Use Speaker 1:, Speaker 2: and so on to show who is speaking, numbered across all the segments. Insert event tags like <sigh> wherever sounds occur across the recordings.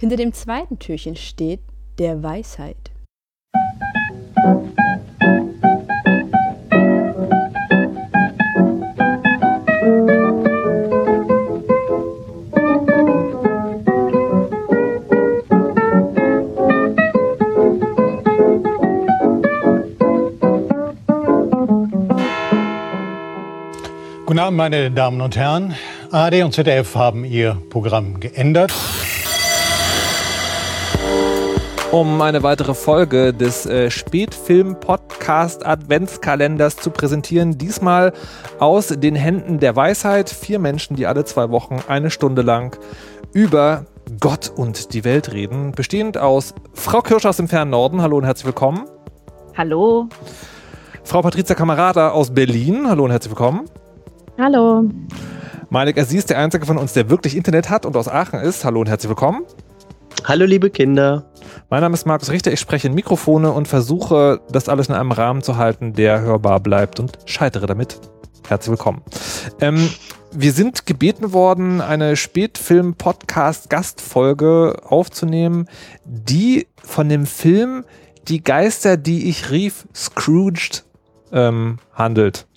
Speaker 1: Hinter dem zweiten Türchen steht der Weisheit.
Speaker 2: Guten Abend, meine Damen und Herren. ARD und ZDF haben ihr Programm geändert.
Speaker 3: Um eine weitere Folge des äh, Spätfilm-Podcast Adventskalenders zu präsentieren. Diesmal aus den Händen der Weisheit. Vier Menschen, die alle zwei Wochen eine Stunde lang über Gott und die Welt reden. Bestehend aus Frau Kirsch aus dem fernen Norden. Hallo und herzlich willkommen.
Speaker 4: Hallo.
Speaker 3: Frau Patricia Kamerata aus Berlin. Hallo und herzlich willkommen.
Speaker 4: Hallo.
Speaker 3: Malik Aziz, der einzige von uns, der wirklich Internet hat und aus Aachen ist. Hallo und herzlich willkommen.
Speaker 5: Hallo liebe Kinder.
Speaker 3: Mein Name ist Markus Richter, ich spreche in Mikrofone und versuche, das alles in einem Rahmen zu halten, der hörbar bleibt und scheitere damit. Herzlich willkommen. Ähm, wir sind gebeten worden, eine Spätfilm-Podcast-Gastfolge aufzunehmen, die von dem Film Die Geister, die ich rief, Scrooged ähm, handelt.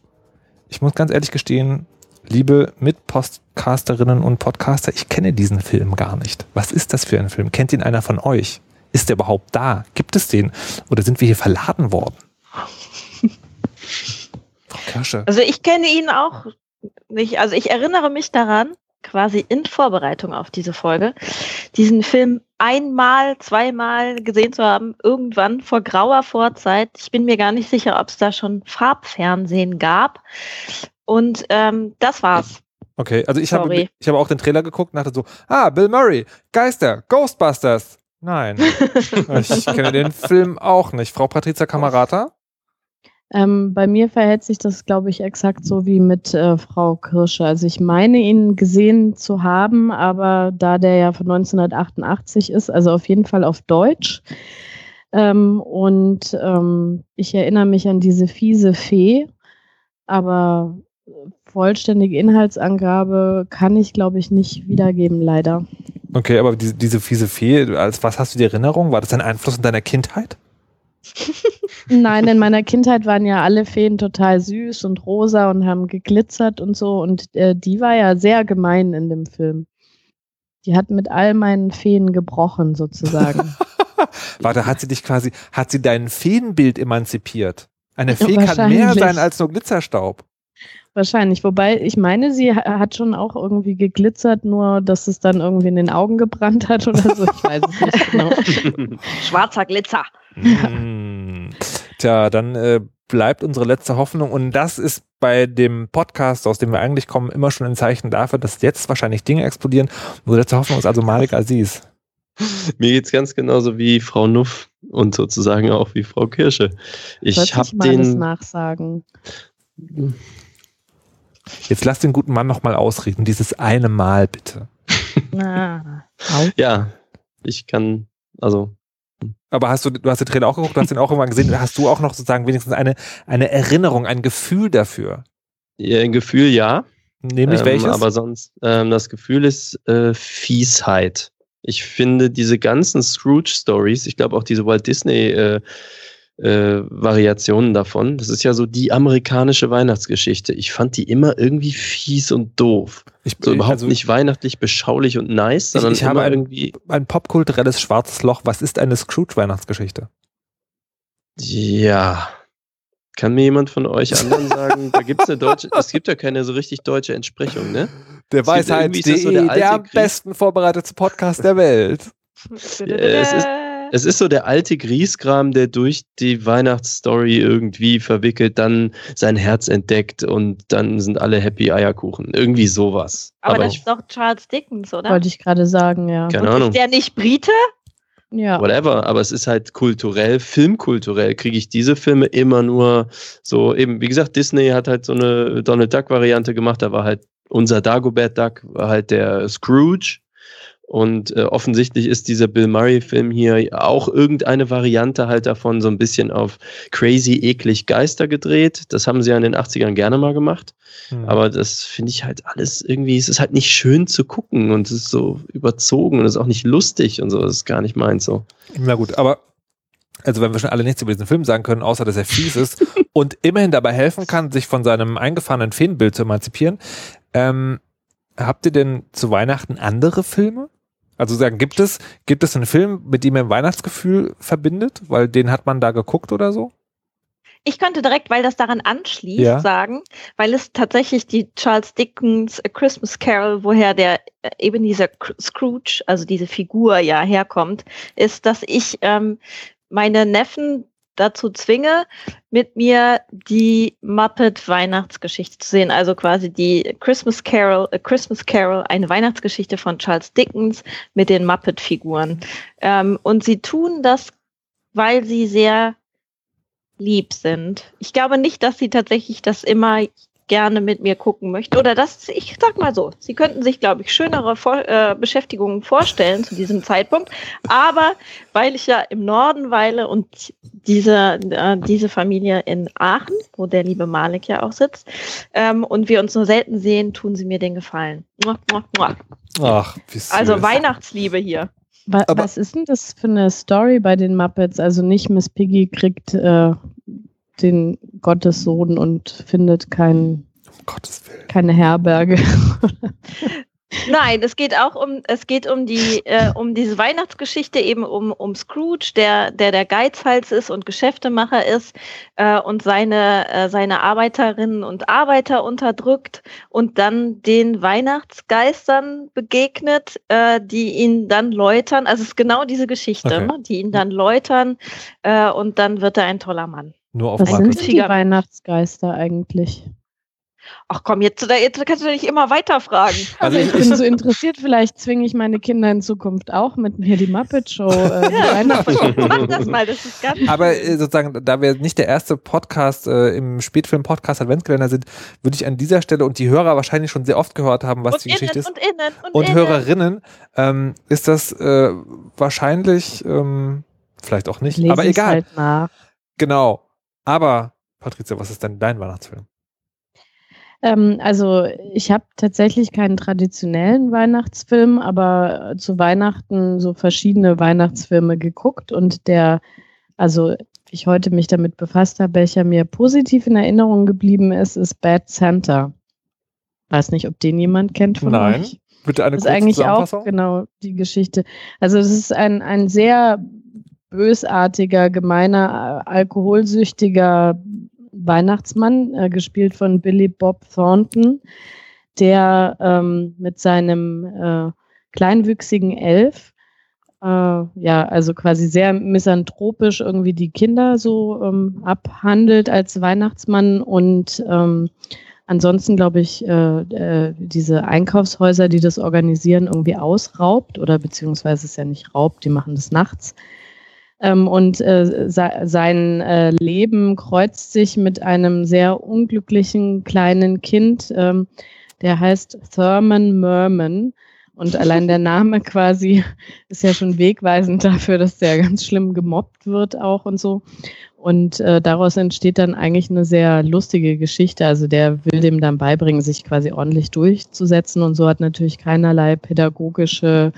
Speaker 3: Ich muss ganz ehrlich gestehen, liebe Mitpodcasterinnen und Podcaster, ich kenne diesen Film gar nicht. Was ist das für ein Film? Kennt ihn einer von euch? Ist der überhaupt da? Gibt es den? Oder sind wir hier verladen worden? Frau Kirsche.
Speaker 4: Also ich kenne ihn auch nicht. Also ich erinnere mich daran, quasi in Vorbereitung auf diese Folge, diesen Film einmal, zweimal gesehen zu haben, irgendwann vor grauer Vorzeit. Ich bin mir gar nicht sicher, ob es da schon Farbfernsehen gab. Und ähm, das war's.
Speaker 3: Okay, also ich habe, ich habe auch den Trailer geguckt und dachte so, ah, Bill Murray, Geister, Ghostbusters. Nein, ich kenne den <laughs> Film auch nicht. Frau Patricia Kamerata?
Speaker 6: Ähm, bei mir verhält sich das, glaube ich, exakt so wie mit äh, Frau Kirsche. Also ich meine ihn gesehen zu haben, aber da der ja von 1988 ist, also auf jeden Fall auf Deutsch. Ähm, und ähm, ich erinnere mich an diese fiese Fee, aber vollständige Inhaltsangabe kann ich, glaube ich, nicht wiedergeben, leider.
Speaker 3: Okay, aber diese, diese fiese Fee, als was hast du die Erinnerung? War das ein Einfluss in deiner Kindheit? <laughs>
Speaker 6: Nein, in meiner Kindheit waren ja alle Feen total süß und rosa und haben geglitzert und so. Und äh, die war ja sehr gemein in dem Film. Die hat mit all meinen Feen gebrochen, sozusagen. <laughs>
Speaker 3: Warte, hat sie dich quasi, hat sie dein Feenbild emanzipiert? Eine Fee kann mehr sein als nur Glitzerstaub.
Speaker 6: Wahrscheinlich. Wobei, ich meine, sie ha- hat schon auch irgendwie geglitzert, nur dass es dann irgendwie in den Augen gebrannt hat oder so. Ich weiß es nicht genau. <laughs>
Speaker 4: Schwarzer Glitzer.
Speaker 3: Mm. Tja, dann äh, bleibt unsere letzte Hoffnung und das ist bei dem Podcast, aus dem wir eigentlich kommen, immer schon ein Zeichen dafür, dass jetzt wahrscheinlich Dinge explodieren. Unsere letzte Hoffnung ist also Malik Aziz.
Speaker 5: Mir geht's ganz genauso wie Frau Nuff und sozusagen auch wie Frau Kirsche. Ich habe den.
Speaker 6: nachsagen.
Speaker 3: Jetzt lass den guten Mann nochmal ausreden. Dieses eine Mal bitte.
Speaker 5: Ja, ich kann, also
Speaker 3: Aber hast du, du hast den Trailer auch geguckt, du hast den auch irgendwann gesehen. Hast du auch noch sozusagen wenigstens eine, eine Erinnerung, ein Gefühl dafür?
Speaker 5: ja, ein Gefühl ja.
Speaker 3: Nämlich
Speaker 5: ähm,
Speaker 3: welches?
Speaker 5: Aber sonst, ähm, das Gefühl ist äh, Fiesheit. Ich finde diese ganzen Scrooge-Stories, ich glaube auch diese Walt Disney äh, äh, Variationen davon, das ist ja so die amerikanische Weihnachtsgeschichte. Ich fand die immer irgendwie fies und doof.
Speaker 3: ich,
Speaker 5: So überhaupt
Speaker 3: also
Speaker 5: nicht weihnachtlich beschaulich und nice, sondern
Speaker 3: ich habe
Speaker 5: immer
Speaker 3: ein-
Speaker 5: irgendwie,
Speaker 3: ein popkulturelles schwarzes Loch. Was ist eine Scrooge-Weihnachtsgeschichte?
Speaker 5: ja. Kann mir jemand von euch anderen sagen, da gibt's eine deutsche, es gibt ja keine so richtig deutsche Entsprechung, ne?
Speaker 3: Der
Speaker 5: das so der
Speaker 3: Weisheit.de, der, am besten vorbereitete Podcast der Welt.
Speaker 5: es ist- Es ist so der alte Griesgram, der durch die Weihnachtsstory irgendwie verwickelt, dann sein Herz entdeckt und dann sind alle happy Eierkuchen. Irgendwie sowas.
Speaker 4: Aber,
Speaker 5: Aber,
Speaker 4: das
Speaker 5: ich,
Speaker 4: ist doch Charles Dickens, oder?
Speaker 6: Wollte ich gerade sagen, ja.
Speaker 5: keine
Speaker 4: Und
Speaker 5: Ahnung,
Speaker 4: Ist der nicht Brite?
Speaker 6: Ja.
Speaker 5: whatever. Aber es ist halt kulturell, filmkulturell kriege ich diese Filme immer nur so eben, wie gesagt, Disney hat halt so eine Donald Duck Variante gemacht. Da war halt unser Dagobert Duck, war halt der Scrooge. Und äh, offensichtlich ist dieser Bill Murray-Film hier auch irgendeine Variante halt davon, so ein bisschen auf crazy, eklig Geister gedreht. Das haben sie ja in den 80ern gerne mal gemacht.
Speaker 3: Hm.
Speaker 5: Aber das finde ich halt alles irgendwie, es ist halt nicht schön zu gucken und es ist so überzogen und es ist auch nicht lustig und so. Das ist gar nicht meins so.
Speaker 3: Na gut, aber also wenn wir schon alle nichts über diesen Film sagen können, außer dass er fies ist <laughs> und immerhin dabei helfen kann, sich von seinem eingefahrenen Feenbild zu emanzipieren, ähm, habt ihr denn zu Weihnachten andere Filme? Also sagen, gibt es, gibt es einen Film, mit dem ihr ein Weihnachtsgefühl verbindet? Weil den hat man da geguckt oder so?
Speaker 4: Ich könnte direkt, weil das daran anschließt,
Speaker 3: Ja.
Speaker 4: sagen, weil es tatsächlich die Charles Dickens A Christmas Carol, woher der äh, eben dieser Cr- Scrooge, also diese Figur ja herkommt, ist, dass ich ähm, meine Neffen dazu zwinge, mit mir die Muppet Weihnachtsgeschichte zu sehen. Also quasi die Christmas Carol, A Christmas Carol, eine Weihnachtsgeschichte von Charles Dickens mit den Muppet-Figuren. Ähm, und sie tun das, weil sie sehr lieb sind. Ich glaube nicht, dass sie tatsächlich das immer gerne mit mir gucken möchten. Oder das, ich sag mal so, sie könnten sich, glaube ich, schönere Vor äh, Beschäftigungen vorstellen zu diesem Zeitpunkt. Aber weil ich ja im Norden weile und diese, äh, diese Familie in Aachen, wo der liebe Malik ja auch sitzt, ähm, und wir uns nur selten sehen, tun sie mir den Gefallen. Mua, mua, mua.
Speaker 3: Ach, wie süß.
Speaker 4: Also Weihnachtsliebe hier.
Speaker 6: Wa
Speaker 3: Aber-
Speaker 6: was ist denn das für eine Story bei den Muppets? Also nicht Miss Piggy kriegt äh, den Gottessohn und findet kein,
Speaker 3: um Gottes Willen.
Speaker 6: keine Herberge.
Speaker 4: Nein, es geht auch um, es geht um die, äh, um diese Weihnachtsgeschichte, eben um, um Scrooge, der, der der Geizhals ist und Geschäftemacher ist äh, und seine, äh, seine Arbeiterinnen und Arbeiter unterdrückt und dann den Weihnachtsgeistern begegnet, äh, die ihn dann läutern. Also es ist genau diese Geschichte,
Speaker 3: Okay.
Speaker 4: ne? die ihn dann läutern äh, und dann wird er ein toller Mann.
Speaker 3: Nur auf
Speaker 6: Was sind
Speaker 3: Markus.
Speaker 6: die Weihnachtsgeister eigentlich?
Speaker 4: Ach komm, jetzt, jetzt kannst du nicht immer weiterfragen. <laughs>
Speaker 3: Also
Speaker 6: Also ich bin so interessiert, vielleicht zwinge ich meine Kinder in Zukunft auch mit mir die Muppet Show. Äh, <laughs>
Speaker 4: Ja, mach das mal, das ist ganz
Speaker 3: Aber äh, sozusagen, da wir nicht der erste Podcast äh, im Spätfilm-Podcast Adventskalender sind, würde ich an dieser Stelle und die Hörer wahrscheinlich schon sehr oft gehört haben, was
Speaker 4: und
Speaker 3: die Geschichte
Speaker 4: innen
Speaker 3: ist.
Speaker 4: und innen und,
Speaker 3: Und
Speaker 4: innen.
Speaker 3: Hörerinnen, ähm, ist das äh, wahrscheinlich, ähm, vielleicht auch nicht,
Speaker 6: Ich lese
Speaker 3: aber egal.
Speaker 6: Halt nach.
Speaker 3: Genau. Aber, Patricia, was ist denn dein Weihnachtsfilm?
Speaker 6: Ähm, also ich habe tatsächlich keinen traditionellen Weihnachtsfilm, aber äh, zu Weihnachten so verschiedene Weihnachtsfilme geguckt und der, also ich heute mich damit befasst habe, welcher mir positiv in Erinnerung geblieben ist, ist Bad Santa. Weiß nicht, ob den jemand kennt von
Speaker 3: Nein.
Speaker 6: euch.
Speaker 3: Bitte eine
Speaker 6: Das ist eigentlich auch genau die Geschichte. Also es ist ein, ein sehr bösartiger, gemeiner, äh, alkoholsüchtiger Weihnachtsmann, äh, gespielt von Billy Bob Thornton, der ähm, mit seinem äh, kleinwüchsigen Elf, äh, ja, also quasi sehr misanthropisch irgendwie die Kinder so ähm, abhandelt als Weihnachtsmann und ähm, ansonsten, glaube ich, äh, äh, diese Einkaufshäuser, die das organisieren, irgendwie ausraubt oder beziehungsweise ist ja nicht raubt, die machen das nachts. Ähm, und äh, se sein äh, Leben kreuzt sich mit einem sehr unglücklichen kleinen Kind, ähm, der heißt Thurman Merman. Und allein der Name <laughs> quasi ist ja schon wegweisend dafür, dass der ganz schlimm gemobbt wird auch und so. Und äh, daraus entsteht dann eigentlich eine sehr lustige Geschichte. Also der will dem dann beibringen, sich quasi ordentlich durchzusetzen und so hat natürlich keinerlei pädagogische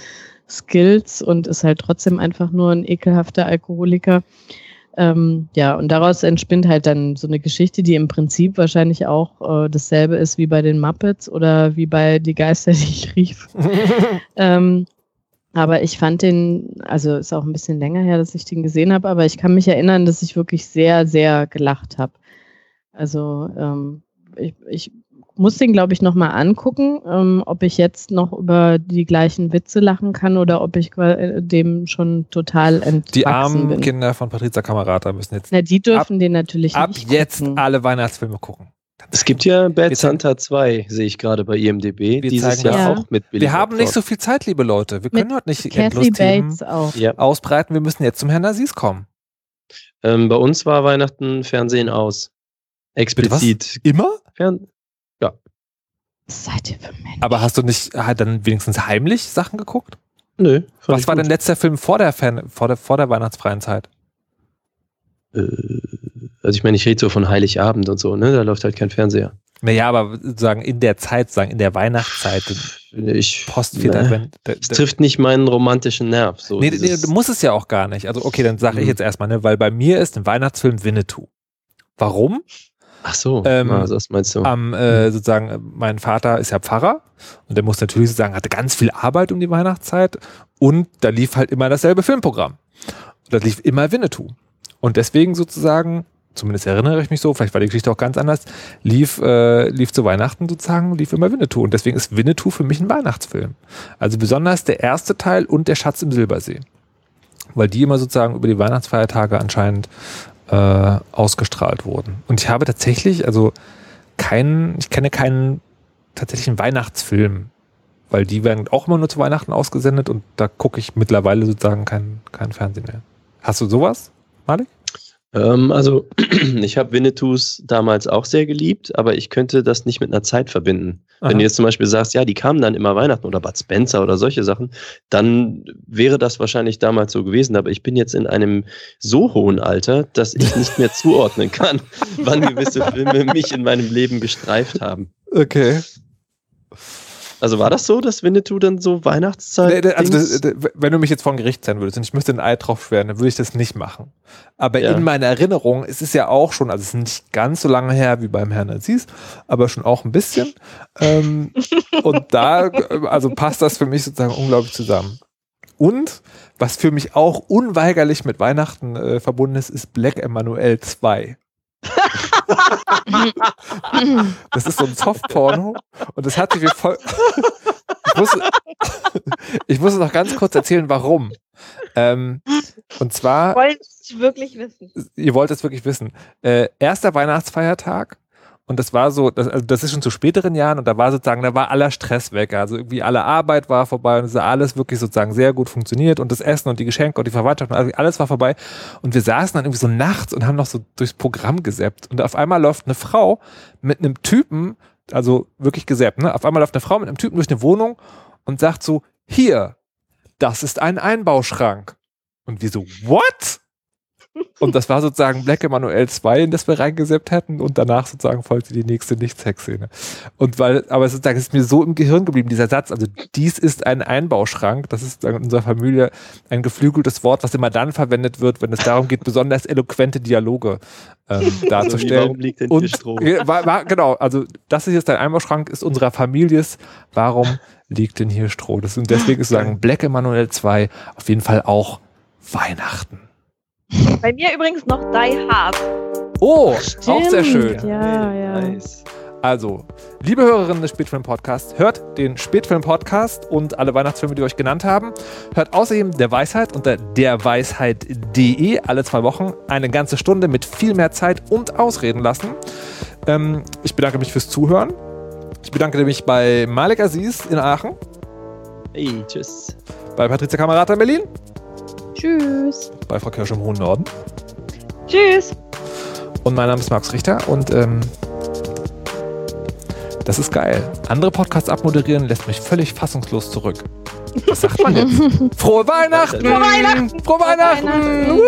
Speaker 6: Skills und ist halt trotzdem einfach nur ein ekelhafter Alkoholiker. Ähm, ja, und daraus entspinnt halt dann so eine Geschichte, die im Prinzip wahrscheinlich auch äh, dasselbe ist wie bei den Muppets oder wie bei Die Geister, die ich rief. <laughs> ähm, aber ich fand den, also ist auch ein bisschen länger her, dass ich den gesehen habe, aber ich kann mich erinnern, dass ich wirklich sehr, sehr gelacht habe. Also ähm, ich, ich muss den, glaube ich, nochmal angucken, ähm, ob ich jetzt noch über die gleichen Witze lachen kann oder ob ich äh, dem schon total entwachsen
Speaker 3: Die armen
Speaker 6: bin.
Speaker 3: Kinder von Patricia Kamerata müssen jetzt
Speaker 6: Na, die dürfen den natürlich
Speaker 3: ab
Speaker 6: nicht
Speaker 3: jetzt
Speaker 6: gucken.
Speaker 3: alle Weihnachtsfilme gucken.
Speaker 5: Es gibt ja Bad
Speaker 3: Wir
Speaker 5: Santa 2, sehe ich gerade bei IMDb.
Speaker 3: Wir
Speaker 5: Dieses
Speaker 3: zeigen
Speaker 5: Jahr
Speaker 6: das.
Speaker 5: auch mit Billy
Speaker 3: Wir haben
Speaker 5: Bob
Speaker 3: nicht so viel Zeit, liebe Leute. Wir können
Speaker 6: Mit
Speaker 3: heute nicht endlos Themen
Speaker 6: Bates auch.
Speaker 5: Ja.
Speaker 3: ausbreiten. Wir müssen jetzt zum Herrn Aziz kommen.
Speaker 5: Ähm, bei uns war Weihnachten Fernsehen aus. Explizit.
Speaker 3: Immer?
Speaker 5: Fern
Speaker 6: Was seid ihr für Menschen?
Speaker 3: Aber hast du nicht halt dann wenigstens heimlich Sachen geguckt?
Speaker 5: Nö.
Speaker 3: Was war
Speaker 5: gut.
Speaker 3: dein letzter Film vor der, Fan, vor der, vor der weihnachtsfreien Zeit?
Speaker 5: Äh, also ich meine, ich rede so von Heiligabend und so, ne? Da läuft halt kein Fernseher.
Speaker 3: Naja, aber sozusagen in der Zeit, sagen in der Weihnachtszeit,
Speaker 5: Ich,
Speaker 3: Post vierter
Speaker 5: ne,
Speaker 3: Advent. da-
Speaker 5: Es
Speaker 3: da-
Speaker 5: trifft nicht meinen romantischen Nerv. So
Speaker 3: Nee, nee, musst es ja auch gar nicht. Also, okay, dann sage ich
Speaker 5: Mhm.
Speaker 3: jetzt erstmal, ne, weil bei mir ist ein Weihnachtsfilm Winnetou. Warum?
Speaker 5: Ach so,
Speaker 3: Ähm,
Speaker 5: ah, das meinst du.
Speaker 3: Am, äh, sozusagen, äh, mein Vater ist ja Pfarrer und der muss natürlich sozusagen, hatte ganz viel Arbeit um die Weihnachtszeit und da lief halt immer dasselbe Filmprogramm. Da lief immer Winnetou. Und deswegen sozusagen, zumindest erinnere ich mich so, vielleicht war die Geschichte auch ganz anders, lief, äh, lief zu Weihnachten sozusagen, lief immer Winnetou. Und deswegen ist Winnetou für mich ein Weihnachtsfilm. Also besonders der erste Teil und der Schatz im Silbersee. Weil die immer sozusagen über die Weihnachtsfeiertage anscheinend äh, ausgestrahlt wurden. Und ich habe tatsächlich, also keinen, ich kenne keinen tatsächlichen Weihnachtsfilm, weil die werden auch immer nur zu Weihnachten ausgesendet und da gucke ich mittlerweile sozusagen kein, kein Fernsehen mehr. Hast du sowas, Malik?
Speaker 5: Ähm, also, <clears throat> ich habe Winnetous damals auch sehr geliebt, aber ich könnte das nicht mit einer Zeit verbinden.
Speaker 3: Aha.
Speaker 5: Wenn du jetzt zum Beispiel sagst, ja, die kamen dann immer Weihnachten oder Bud Spencer oder solche Sachen, dann wäre das wahrscheinlich damals so gewesen. Aber ich bin jetzt in einem so hohen Alter, dass ich <laughs> nicht mehr zuordnen kann, wann gewisse Filme <laughs> mich in meinem Leben gestreift haben.
Speaker 3: Okay.
Speaker 5: Also war das so, dass Winnetou dann so Weihnachtszeit.
Speaker 3: Nee, also das, das, wenn du mich jetzt vor ein Gericht sein würdest und ich müsste ein Ei drauf schwören, dann würde ich das nicht machen. Aber
Speaker 5: Ja.
Speaker 3: in meiner Erinnerung ist es ja auch schon, also es ist nicht ganz so lange her wie beim Herrn Aziz, aber schon auch ein bisschen. ähm, <laughs> und da, äh, also passt das für mich sozusagen unglaublich zusammen. Und was für mich auch unweigerlich mit Weihnachten äh, verbunden ist, ist Black Emanuel 2. Das ist so ein Softporno und das hat sich wie voll. ich, muss, ich muss noch ganz kurz erzählen, warum. Ähm, und zwar,
Speaker 4: Wollte ich wirklich wissen.
Speaker 3: ihr wollt es wirklich wissen. Äh, erster Weihnachtsfeiertag und das war so, das, also das ist schon zu späteren Jahren und da war sozusagen, da war aller Stress weg. Also irgendwie alle Arbeit war vorbei und es hat alles wirklich sozusagen sehr gut funktioniert und das Essen und die Geschenke und die Verwandtschaft und alles- war vorbei. Und wir saßen dann irgendwie so nachts und haben noch so durchs Programm gesäppt und auf einmal läuft eine Frau mit einem Typen, also wirklich gesäppt, ne? Auf einmal läuft eine Frau mit einem Typen durch eine Wohnung und sagt so, hier, das ist ein Einbauschrank. Und wir so, what? Und das war sozusagen Black Emanuel 2, in das wir reingeseppt hätten und danach sozusagen folgte die nächste Nicht-Sex-Szene. Und weil, aber sozusagen ist mir so im Gehirn geblieben, dieser Satz, also dies ist ein Einbauschrank, das ist in unserer Familie ein geflügeltes Wort, was immer dann verwendet wird, wenn es darum geht, besonders eloquente Dialoge ähm, <laughs> darzustellen.
Speaker 5: warum liegt denn hier
Speaker 3: Und
Speaker 5: Strom?
Speaker 3: Ja, war, war, genau, also das ist jetzt ein Einbauschrank, ist unserer Families. Warum liegt denn hier Stroh? Das, und deswegen ist sagen Black Emanuel 2 auf jeden Fall auch Weihnachten.
Speaker 4: Bei mir übrigens noch Die Hard.
Speaker 3: Oh, auch sehr
Speaker 6: Stimmt,
Speaker 3: schön.
Speaker 6: Ja, ja.
Speaker 5: Nice.
Speaker 3: Also, liebe Hörerinnen des Spätfilm-Podcasts, hört den Spätfilm-Podcast und alle Weihnachtsfilme, die wir euch genannt haben. Hört außerdem Der Weisheit unter derweisheit.de alle zwei Wochen eine ganze Stunde mit viel mehr Zeit und Ausreden lassen. Ähm, ich bedanke mich fürs Zuhören. Ich bedanke mich bei Malik Aziz in Aachen,
Speaker 5: Hey, tschüss.
Speaker 3: bei Patricia Kamerata in Berlin,
Speaker 6: Tschüss.
Speaker 3: bei Frau Kirsch im hohen Norden.
Speaker 4: Tschüss.
Speaker 3: Und mein Name ist Max Richter und ähm, das ist geil. Andere Podcasts abmoderieren lässt mich völlig fassungslos zurück. Was sagt man <laughs> jetzt? Frohe Weihnachten!
Speaker 5: Frohe
Speaker 4: Weihnachten!
Speaker 3: Frohe Weihnachten!
Speaker 6: Weihnachten!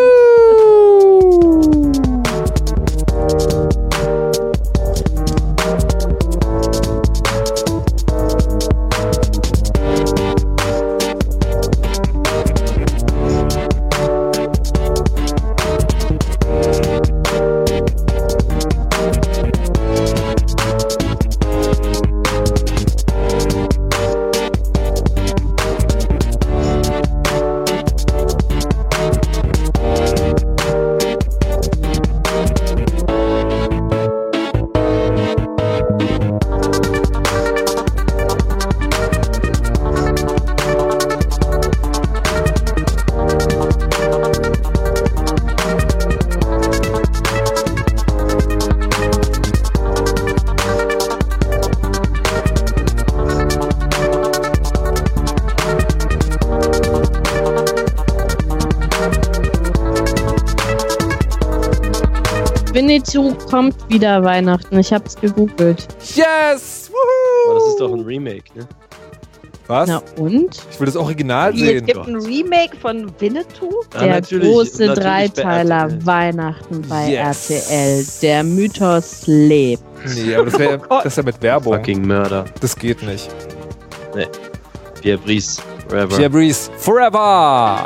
Speaker 6: Winnetou kommt wieder Weihnachten. Ich hab's gegoogelt.
Speaker 3: Yes!
Speaker 5: Aber
Speaker 3: Woohoo!
Speaker 5: das ist doch ein Remake, ne?
Speaker 3: Was?
Speaker 6: Na und?
Speaker 3: Ich will das Original
Speaker 4: Es
Speaker 3: sehen.
Speaker 4: gibt ein Remake von Winnetou.
Speaker 5: Ja,
Speaker 6: Der
Speaker 5: natürlich,
Speaker 6: große
Speaker 5: natürlich
Speaker 6: Dreiteiler. Weihnachten bei
Speaker 3: Yes.
Speaker 6: RTL. Der Mythos lebt.
Speaker 3: Nee, aber das, wär, <laughs>
Speaker 4: Oh
Speaker 3: das ist ja mit Werbung.
Speaker 5: Fucking Mörder.
Speaker 3: Das geht nicht.
Speaker 5: Pierre Brice. Forever.
Speaker 3: Pierre Breeze, forever!